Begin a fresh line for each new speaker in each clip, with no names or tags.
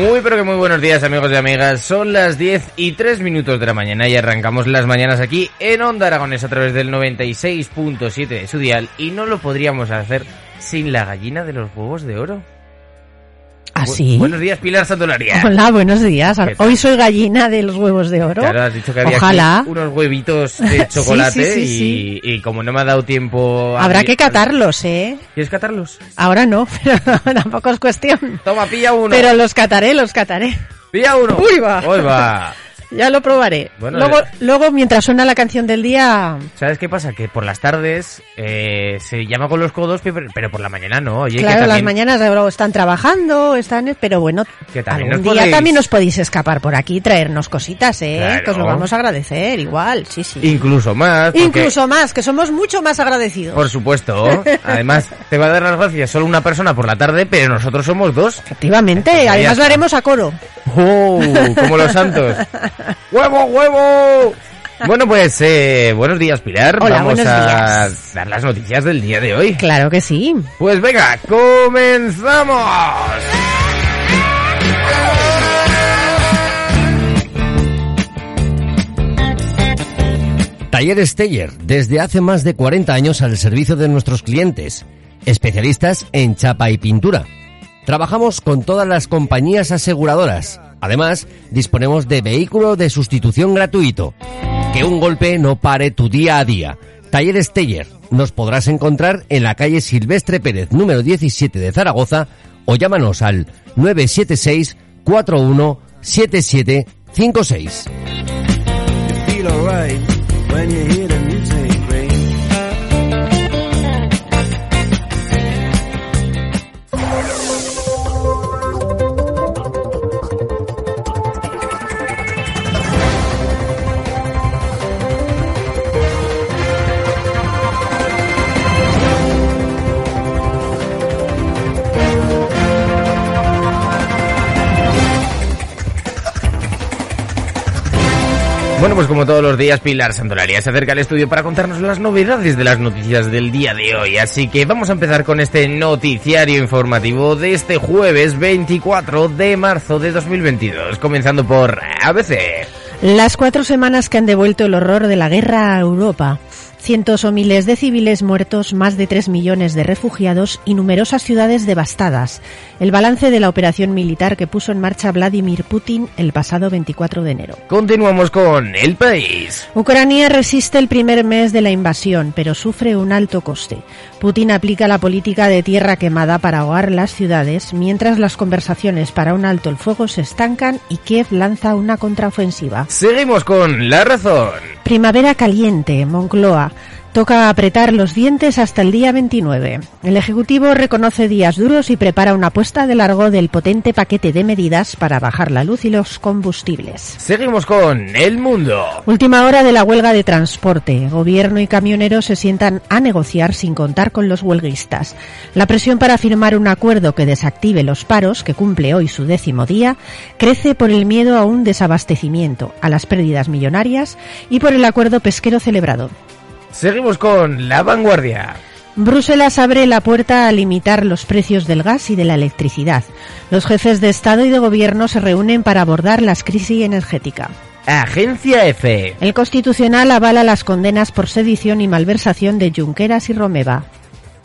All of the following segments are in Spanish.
Muy pero que muy buenos días amigos y amigas, son las 10 y 3 minutos de la mañana y arrancamos las mañanas aquí en Onda Aragones a través del 96.7 de su dial y no lo podríamos hacer sin la gallina de los huevos de oro.
¿Ah,
buenos días, Pilar Santolaria.
Hola, buenos días. Hoy soy gallina de los huevos de oro.
Claro, has dicho que había
Ojalá.
unos huevitos de chocolate
sí, sí, sí,
y, y como no me ha dado tiempo... a
Habrá que catarlos, ¿eh?
¿Quieres catarlos?
Ahora no, pero tampoco es cuestión.
Toma, pilla uno.
Pero los cataré, los cataré.
Pilla uno.
Uy, va.
Uy, va.
Ya lo probaré.
Bueno,
luego,
eh.
luego, mientras suena la canción del día,
¿Sabes qué pasa? Que por las tardes eh, se llama con los codos, pero, por la mañana no. Oye, que
claro, las mañanas están trabajando, están, pero bueno,
Que también
algún día
podéis-
también os podéis escapar por aquí y traernos cositas, ¿eh?
Claro.
Que os lo vamos a agradecer, igual, sí, sí.
Incluso más. porque-
Incluso más, que somos mucho más agradecidos.
Por supuesto. Además, te va a dar las gracias solo una persona por la tarde, pero nosotros somos dos.
Efectivamente,
ya
además lo haremos a coro.
¡Oh! Como los santos. ¡Huevo, huevo! Bueno, pues, eh, buenos días, Pilar.
Hola,
Vamos
buenos
a
días.
dar las noticias del día de hoy.
Claro que sí.
Pues venga, comenzamos.
Talleres Teller, desde hace más de 40 años al servicio de nuestros clientes, especialistas en chapa y pintura. Trabajamos con todas las compañías aseguradoras. Además, disponemos de vehículo de sustitución gratuito. Que un golpe no pare tu día a día. Talleres Teller, nos podrás encontrar en la calle Silvestre Pérez número 17 de Zaragoza o llámanos al 976 41
Bueno, pues como todos los días, Pilar Santolaria se acerca al estudio para contarnos las novedades de las noticias del día de hoy. Así que vamos a empezar con este noticiario informativo de este jueves 24 de marzo de 2022, comenzando por ABC.
Las cuatro semanas que han devuelto el horror de la guerra a Europa. Cientos o miles de civiles muertos, más de tres millones de refugiados y numerosas ciudades devastadas. El balance de la operación militar que puso en marcha Vladimir Putin el pasado 24 de enero.
Continuamos con El País.
Ucrania resiste el primer mes de la invasión, pero sufre un alto coste. Putin aplica la política de tierra quemada para ahogar las ciudades, mientras las conversaciones para un alto el fuego se estancan y Kiev lanza una contraofensiva.
Seguimos con La Razón.
Primavera caliente, Moncloa. Toca apretar los dientes hasta el día 29. El Ejecutivo reconoce días duros y prepara una apuesta de largo del potente paquete de medidas para bajar la luz y los combustibles.
Seguimos con El Mundo.
Última hora de la huelga de transporte. Gobierno y camioneros se sientan a negociar sin contar con los huelguistas. La presión para firmar un acuerdo que desactive los paros, que cumple hoy su décimo día, crece por el miedo a un desabastecimiento, a las pérdidas millonarias y por el acuerdo pesquero celebrado.
Seguimos con La Vanguardia.
Bruselas abre la puerta a limitar los precios del gas y de la electricidad. Los jefes de Estado y de Gobierno se reúnen para abordar la crisis energética.
Agencia F.
El Constitucional avala las condenas por sedición y malversación de Junqueras y Romeva.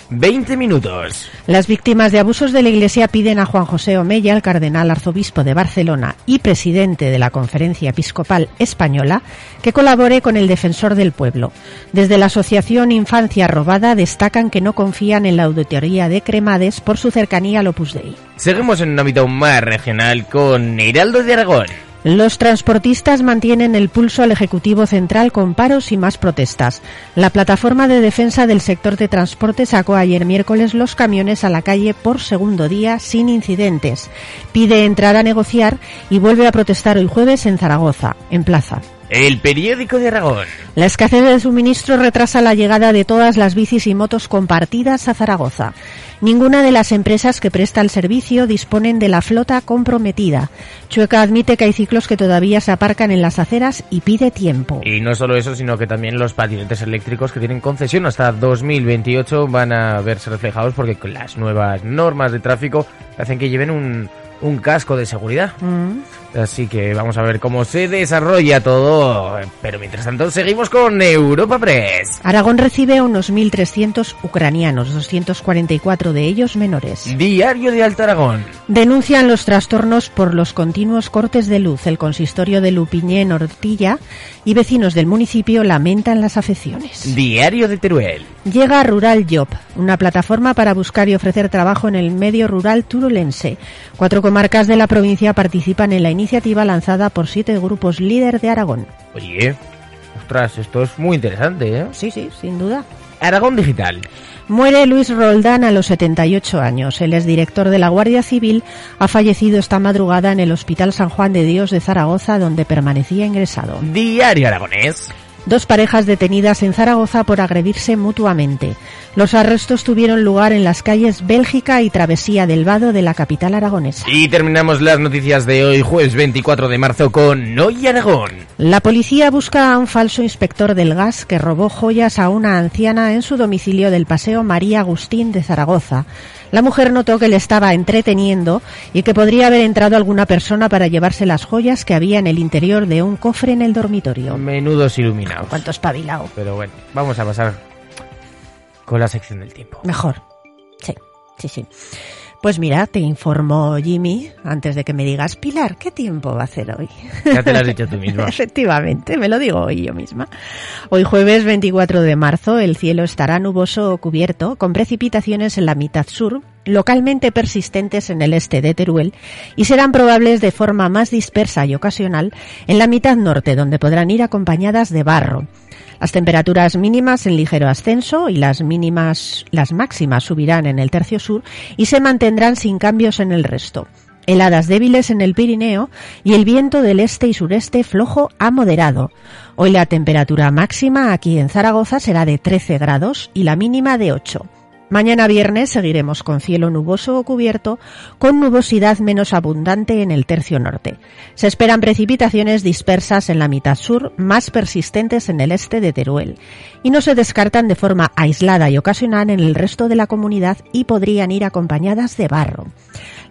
20 minutos.
Las víctimas de abusos de la Iglesia piden a Juan José Omella, el cardenal arzobispo de Barcelona y presidente de la Conferencia Episcopal Española, que colabore con el defensor del pueblo. Desde la Asociación Infancia Robada destacan que no confían en la auditoría de Cremades por su cercanía al Opus Dei.
Seguimos en un ámbito más regional con Heraldo de Aragón.
Los transportistas mantienen el pulso al Ejecutivo Central con paros y más protestas. La plataforma de defensa del sector de transporte sacó ayer miércoles los camiones a la calle por segundo día sin incidentes. Pide entrar a negociar y vuelve a protestar hoy jueves en Zaragoza, en plaza.
El periódico de Aragón.
La escasez de suministro retrasa la llegada de todas las bicis y motos compartidas a Zaragoza. Ninguna de las empresas que presta el servicio disponen de la flota comprometida. Chueca admite que hay ciclos que todavía se aparcan en las aceras y pide tiempo.
Y no solo eso, sino que también los patinetes eléctricos que tienen concesión hasta 2028 van a verse reflejados porque con las nuevas normas de tráfico hacen que lleven un, un casco de seguridad.
Mm.
Así que vamos a ver cómo se desarrolla todo. Pero mientras tanto, seguimos con Europa Press.
Aragón recibe a unos 1.300 ucranianos, 244 de ellos menores.
Diario de Alto Aragón.
Denuncian los trastornos por los continuos cortes de luz. El consistorio de Lupiñé en Ortilla y vecinos del municipio lamentan las afecciones.
Diario de Teruel.
Llega Rural Job, una plataforma para buscar y ofrecer trabajo en el medio rural turulense. Cuatro comarcas de la provincia participan en la iniciativa lanzada por siete grupos líder de Aragón.
Oye, ostras, esto es muy interesante, ¿eh?
Sí, sí, sin duda.
Aragón Digital.
Muere Luis Roldán a los 78 años. Él es director de la Guardia Civil. Ha fallecido esta madrugada en el Hospital San Juan de Dios de Zaragoza, donde permanecía ingresado.
Diario Aragonés.
Dos parejas detenidas en Zaragoza por agredirse mutuamente. Los arrestos tuvieron lugar en las calles Bélgica y Travesía del Vado de la capital aragonesa.
Y terminamos las noticias de hoy, jueves 24 de marzo, con Noy Aragón.
La policía busca a un falso inspector del gas que robó joyas a una anciana en su domicilio del Paseo María Agustín de Zaragoza. La mujer notó que le estaba entreteniendo y que podría haber entrado alguna persona para llevarse las joyas que había en el interior de un cofre en el dormitorio.
Menudos iluminados.
Cuánto espabilado.
Pero bueno, vamos a pasar con la sección del tiempo.
Mejor. Sí, sí, sí. Pues mira, te informo Jimmy, antes de que me digas, Pilar, ¿qué tiempo va a hacer hoy?
Ya te lo has dicho tú misma.
Efectivamente, me lo digo hoy yo misma. Hoy jueves 24 de marzo el cielo estará nuboso o cubierto, con precipitaciones en la mitad sur, localmente persistentes en el este de Teruel, y serán probables de forma más dispersa y ocasional en la mitad norte, donde podrán ir acompañadas de barro. Las temperaturas mínimas en ligero ascenso y las mínimas, las máximas subirán en el tercio sur y se mantendrán sin cambios en el resto. Heladas débiles en el Pirineo y el viento del este y sureste flojo a moderado. Hoy la temperatura máxima aquí en Zaragoza será de 13 grados y la mínima de 8. Mañana viernes seguiremos con cielo nuboso o cubierto, con nubosidad menos abundante en el tercio norte. Se esperan precipitaciones dispersas en la mitad sur, más persistentes en el este de Teruel, y no se descartan de forma aislada y ocasional en el resto de la comunidad y podrían ir acompañadas de barro.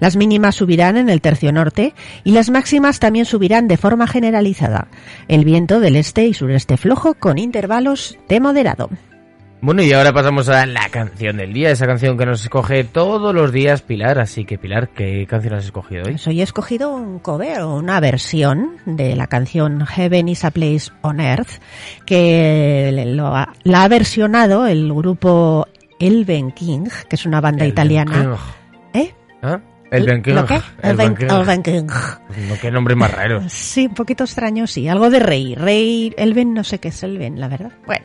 Las mínimas subirán en el tercio norte y las máximas también subirán de forma generalizada. El viento del este y sureste flojo con intervalos de moderado.
Bueno, y ahora pasamos a la canción del día, esa canción que nos escoge todos los días Pilar. Así que, Pilar, ¿qué canción has escogido hoy?
Pues hoy he escogido un cover o una versión de la canción Heaven is a Place on Earth, que lo ha- la ha versionado el grupo Elven King, que es una banda
El
italiana.
King.
¿Eh?
¿Ah? El.
¿Lo qué?
El
Elven. Elven.
No, qué nombre más raro.
Sí, un poquito extraño, sí. Algo de rey. Rey, Elven, no sé qué es Elven, la verdad. Bueno.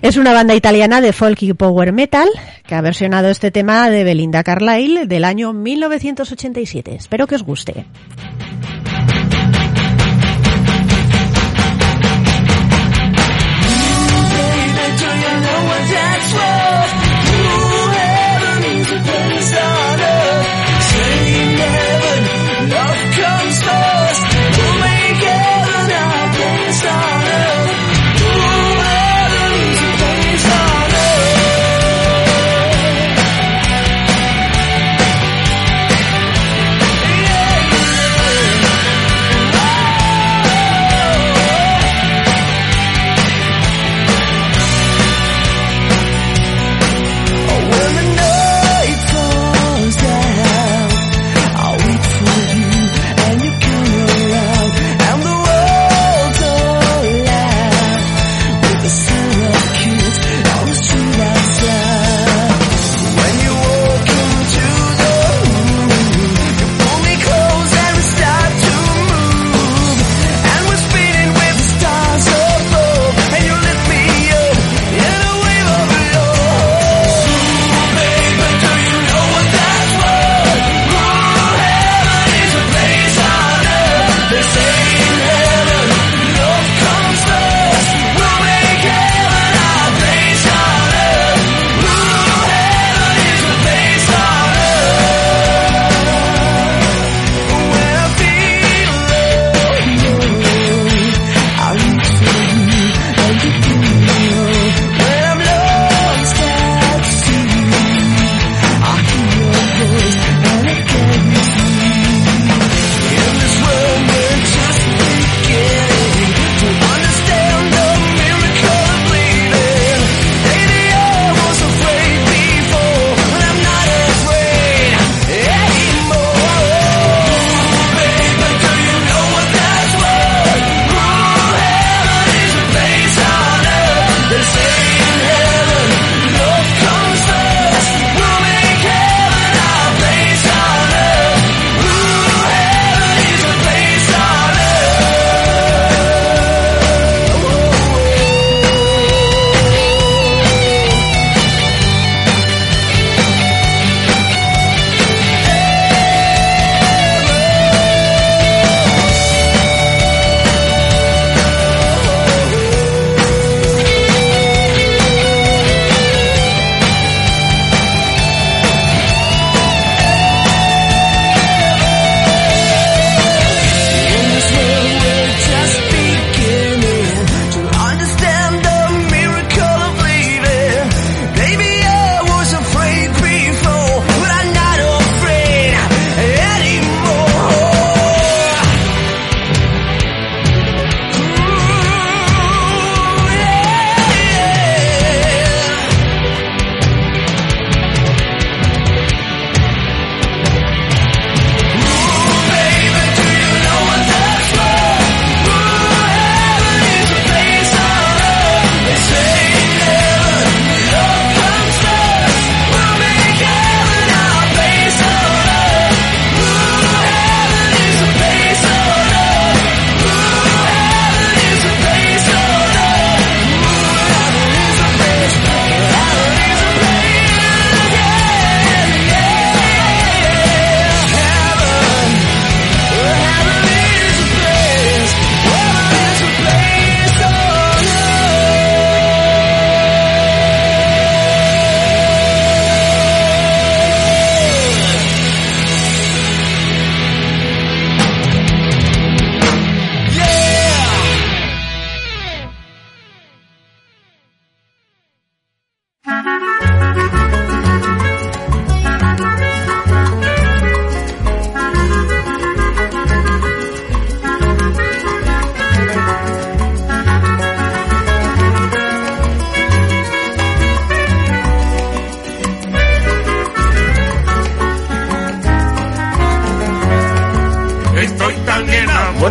Es una banda italiana de folk y power metal que ha versionado este tema de Belinda Carlisle del año 1987. Espero que os guste.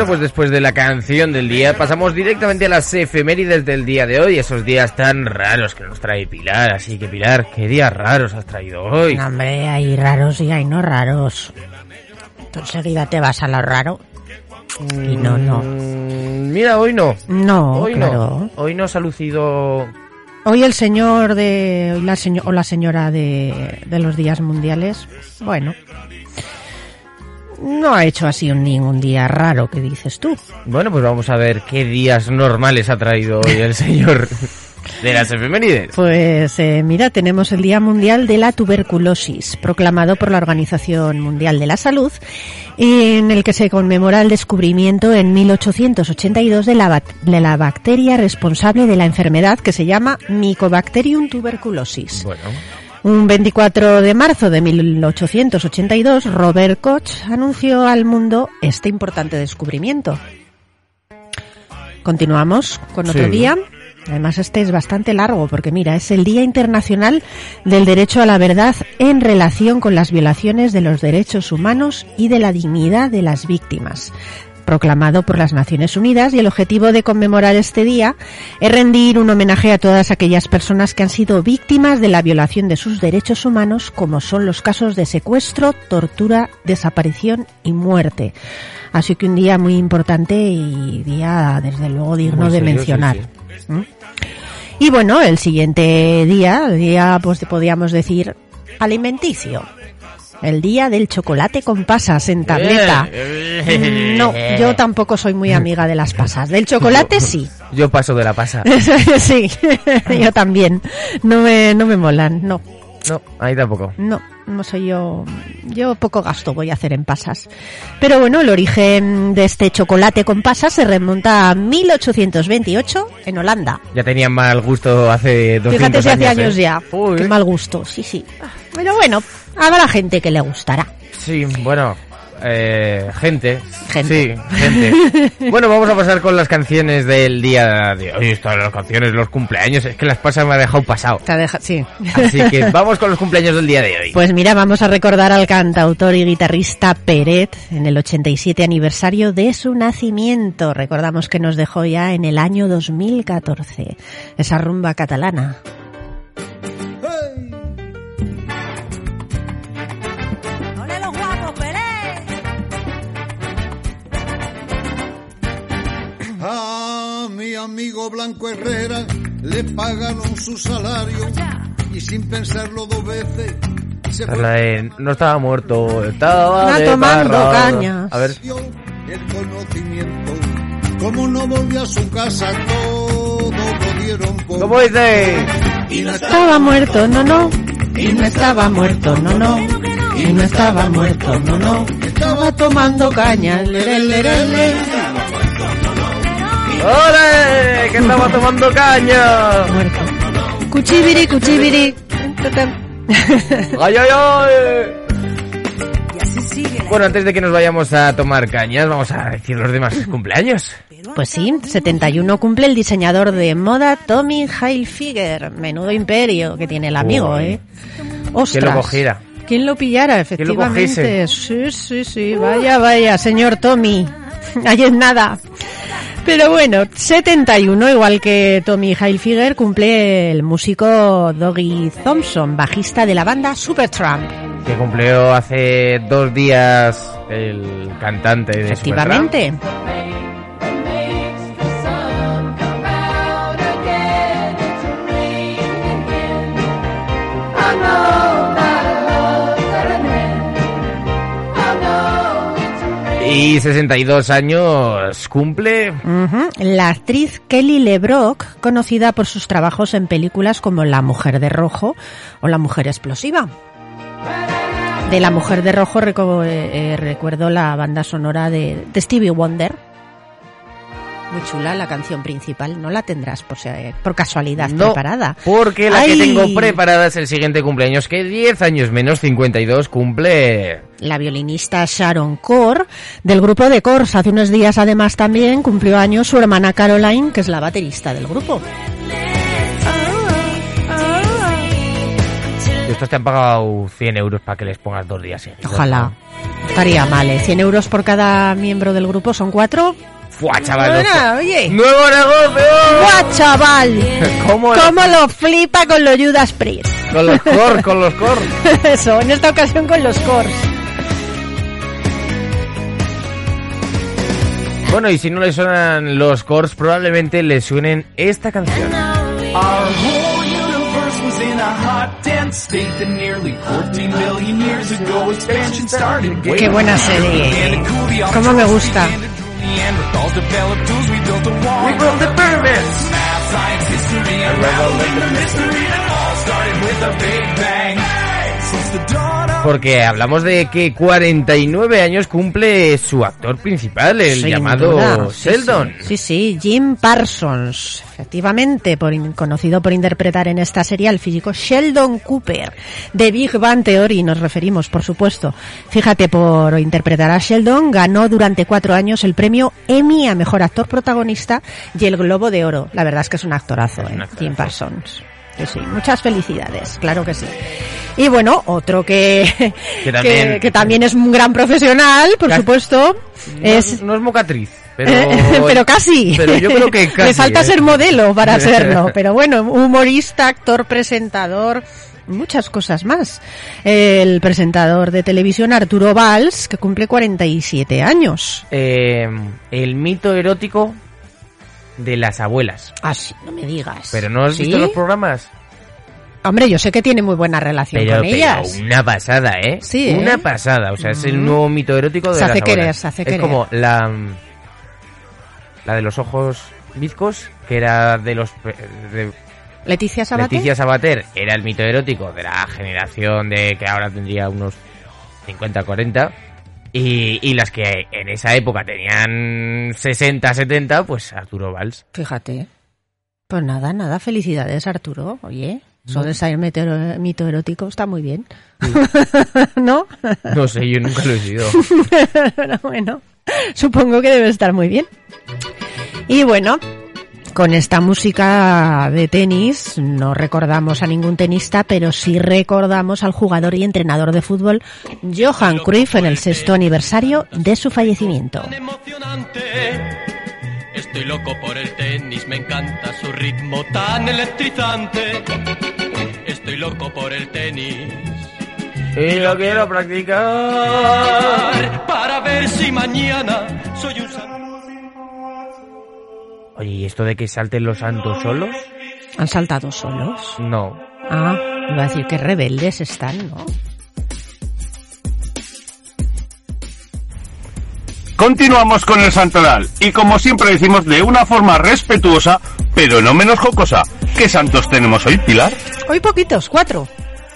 Pues después de la canción del día, pasamos directamente a las efemérides del día de hoy, esos días tan raros que nos trae Pilar. Así que, Pilar, ¿qué días raros has traído hoy?
No, hombre, hay raros y hay no raros. Tú enseguida te vas a lo raro. Y no, no.
Mm, Mira, hoy no.
No,
Hoy
claro.
no. Hoy no se ha lucido.
Hoy el señor de hoy la seño- o la señora de, de los días mundiales, bueno, no ha hecho así un, ningún día raro que dices tú.
Bueno, pues vamos a ver qué días normales ha traído hoy el señor de las efemérides.
Pues eh, mira, tenemos el Día Mundial de la Tuberculosis, proclamado por la Organización Mundial de la Salud, en el que se conmemora el descubrimiento en 1882 de la, de la bacteria responsable de la enfermedad que se llama Mycobacterium tuberculosis.
Bueno,
Un 24 de marzo de 1882, Robert Koch anunció al mundo este importante descubrimiento. Continuamos con otro
Sí.
día. Además, este es bastante largo porque, mira, es el Día Internacional del Derecho a la Verdad en relación con las violaciones de los derechos humanos y de la dignidad de las víctimas proclamado por las Naciones Unidas y el objetivo de conmemorar este día es rendir un homenaje a todas aquellas personas que han sido víctimas de la violación de sus derechos humanos, como son los casos de secuestro, tortura, desaparición y muerte. Así que un día muy importante y día, desde luego, digno de
sí,
mencionar.
sí.
¿Mm? Y bueno, el siguiente día, el día, pues podríamos decir, alimenticio. El día del chocolate con pasas en tableta.
Eh,
No, yo tampoco soy muy amiga de las pasas. Del chocolate sí.
Yo paso de la pasa.
sí, yo también. No me, no me molan, no.
No, ahí tampoco.
No, no soy yo. Yo poco gasto voy a hacer en pasas. Pero bueno, el origen de este chocolate con pasas se remonta a 1828 en Holanda.
Ya tenían mal gusto hace 200
Fíjate si hace
años,
años
¿eh?
ya.
Uy.
Qué mal gusto, sí, sí. Pero bueno, habrá gente que le gustará.
Sí, bueno, eh, gente.
Gente.
Sí, gente. bueno, vamos a pasar con las canciones del día de hoy. Estas las canciones, los cumpleaños, es que las pasas me ha dejado pasado.
Te deja- sí.
Así que vamos con los cumpleaños del día de hoy.
Pues mira, vamos a recordar al cantautor y guitarrista Peret en el 87 aniversario de su nacimiento. Recordamos que nos dejó ya en el año 2014. Esa rumba catalana.
Blanco Herrera le pagaron su salario y sin pensarlo dos veces se
de no estaba muerto, estaba de
tomando cañas.
A ver,
el conocimiento. Como no volvió a su casa, todo lo dieron por
¿cómo dice?
y no
Estaba muerto, no, no. Y no estaba muerto, no, no. Y no estaba muerto, no, no. Estaba tomando caña. lere, lere, lere.
¡Ole! ¡Que estaba tomando caña!
Muerto. Cuchibiri, cuchibiri.
¡Ay, ay, ay!
Y así sigue la
Bueno, antes de que nos vayamos a tomar cañas, vamos a decir los demás cumpleaños.
Pues sí, 71 cumple el diseñador de moda Tommy Hilfiger. Menudo imperio que tiene el amigo,
Uy.
¿eh? Ostras.
¿Quién lo cogiera?
¿Quién lo pillara,
lo
efectivamente?
cogiese?
sí, sí, sí. Vaya, vaya, señor Tommy. Ahí es nada. Pero bueno, 71, igual que Tommy Hilfiger, cumple el músico Doggy Thompson, bajista de la banda Supertramp.
Que cumplió hace dos días el cantante de Supertramp. Y 62 años cumple.
La actriz Kelly LeBrock, conocida por sus trabajos en películas como La Mujer de Rojo o La Mujer Explosiva. De La Mujer de Rojo reco- eh, eh, recuerdo la banda sonora de Stevie Wonder. Muy chula la canción principal, no la tendrás por, si- por casualidad
No,
preparada.
porque la que tengo preparada es el siguiente cumpleaños, que 10 años menos, 52, cumple...
La violinista Sharon Core del grupo de Cors. Hace unos días además también cumplió años su hermana Caroline, que es la baterista del grupo.
Estos te han pagado 100 euros para que les pongas dos días seguidos.
Ojalá. Estaría mal, ¿eh? 100 euros por cada miembro del grupo, son cuatro.
¡Fua, chaval!
Bueno, oye.
¡Nuevo negocio!
¡Guau, chaval!
¿Cómo lo-
¿Cómo lo flipa con los Judas Priest?
Con los core, con los core.
Eso, en esta ocasión con los cores.
Bueno, y si no le suenan los cores, probablemente le suenen esta canción.
Our whole universe was in a hot, dense state that nearly 14 billion years ago expansion started.
Qué buena serie. Cómo me gusta.
Neanderthals developed tools, we built a wall. We built the pyramids. Math, science, history, and revelation the mystery that all started with a big bang. Since the dawn
Porque hablamos de que 49 años cumple su actor principal, el
Sin
llamado
duda,
Sheldon.
Sí, sí, sí, Jim Parsons, efectivamente, por conocido por interpretar en esta serie al físico Sheldon Cooper de Big Bang Theory, nos referimos, por supuesto. Fíjate, por interpretar a Sheldon ganó durante cuatro años el premio Emmy a Mejor Actor Protagonista y el Globo de Oro. La verdad es que es un actorazo,
Es un
¿eh?
actorazo.
Jim Parsons. Sí, sí, muchas felicidades, claro que sí. Y bueno, otro que,
Que también-
que, que también es un gran profesional, por supuesto,
No
es
no es mocatriz, pero...
pero casi.
Pero yo creo que casi.
Le falta
¿eh?
ser modelo para serlo. Pero bueno, humorista, actor, presentador, muchas cosas más. El presentador de televisión Arturo Valls, que cumple 47 años.
Eh, el mito erótico de las abuelas.
Así, no me digas.
Pero no has
¿Sí?
visto los programas.
Hombre, yo sé que tiene muy buena relación
Pero,
con
pero
ellas.
una pasada, ¿eh?
Sí, ¿eh?
Una pasada. O sea, es el nuevo mito erótico de
Se
las
hace querer,
abuelas.
se hace
es
querer.
como la... La de los ojos bizcos, que era de los... de-
Leticia Sabater.
Leticia Sabater era el mito erótico de la generación de que ahora tendría unos 50, 40. Y, y las que en esa época tenían 60, 70, pues Arturo Valls.
Fíjate. Pues nada, nada, felicidades Arturo. Oye, eso de ser mito erótico está muy bien. ¿No?
No sé, yo nunca lo he sido.
Pero bueno, supongo que debe estar muy bien. Y bueno, con esta música de tenis no recordamos a ningún tenista, pero sí recordamos al jugador y entrenador de fútbol Johan Cruyff en el sexto aniversario de su fallecimiento.
Estoy loco por el tenis, me encanta su ritmo tan electrizante. Estoy loco por el tenis.
y lo quiero practicar.
Para ver si mañana soy un
Oye, ¿y esto de que salten los santos solos?
¿Han saltado solos?
No.
Ah, iba a decir que rebeldes están, ¿no?
Continuamos con el santoral y como siempre decimos de una forma respetuosa, pero no menos jocosa. ¿Qué santos tenemos hoy, Pilar?
Hoy poquitos, cuatro.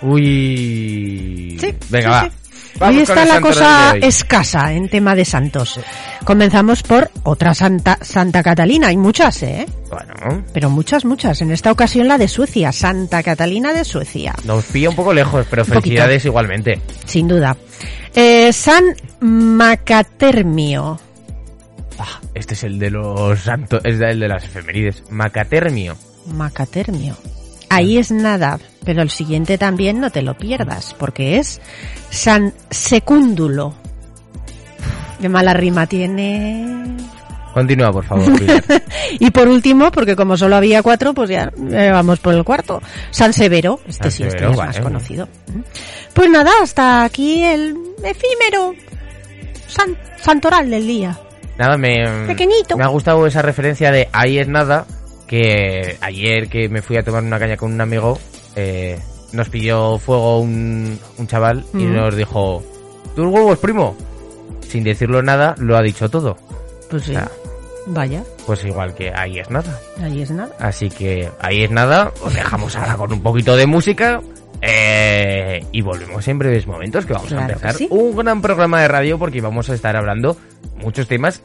Uy.
Sí,
Venga,
sí,
va.
sí.
Vamos
Hoy está la cosa escasa en tema de santos. Comenzamos por otra santa, Santa Catalina. Hay muchas, ¿eh?
Bueno,
Pero muchas, muchas. En esta ocasión la de Suecia, Santa Catalina de Suecia.
nos pilla un poco lejos, pero felicidades igualmente.
Sin duda. Eh, San Macatermio.
Este es el de los santos, es el de las efemérides. Macatermio.
Macatermio. Ahí es nada, pero el siguiente también no te lo pierdas, porque es San Secúndulo. Qué mala rima tiene.
Continúa, por favor.
Y por último, porque como solo había cuatro, pues ya eh, vamos por el cuarto. San Severo, este
San
sí, este es más conocido. Pues nada, hasta aquí el efímero san- santoral del día.
Nada, me,
Pequeñito.
me ha gustado esa referencia de ahí es nada, que ayer que me fui a tomar una caña con un amigo, eh, nos pidió fuego un, un chaval y nos dijo, tus huevos, primo. Sin decirlo nada, lo ha dicho todo.
Pues sí. Vaya,
Pues igual que ahí es nada.
ahí es nada.
Así que ahí es nada, os dejamos ahora con un poquito de música. eh, y volvemos en breves momentos que vamos
Claro
a empezar
sí.
un gran programa de radio porque vamos a estar hablando muchos temas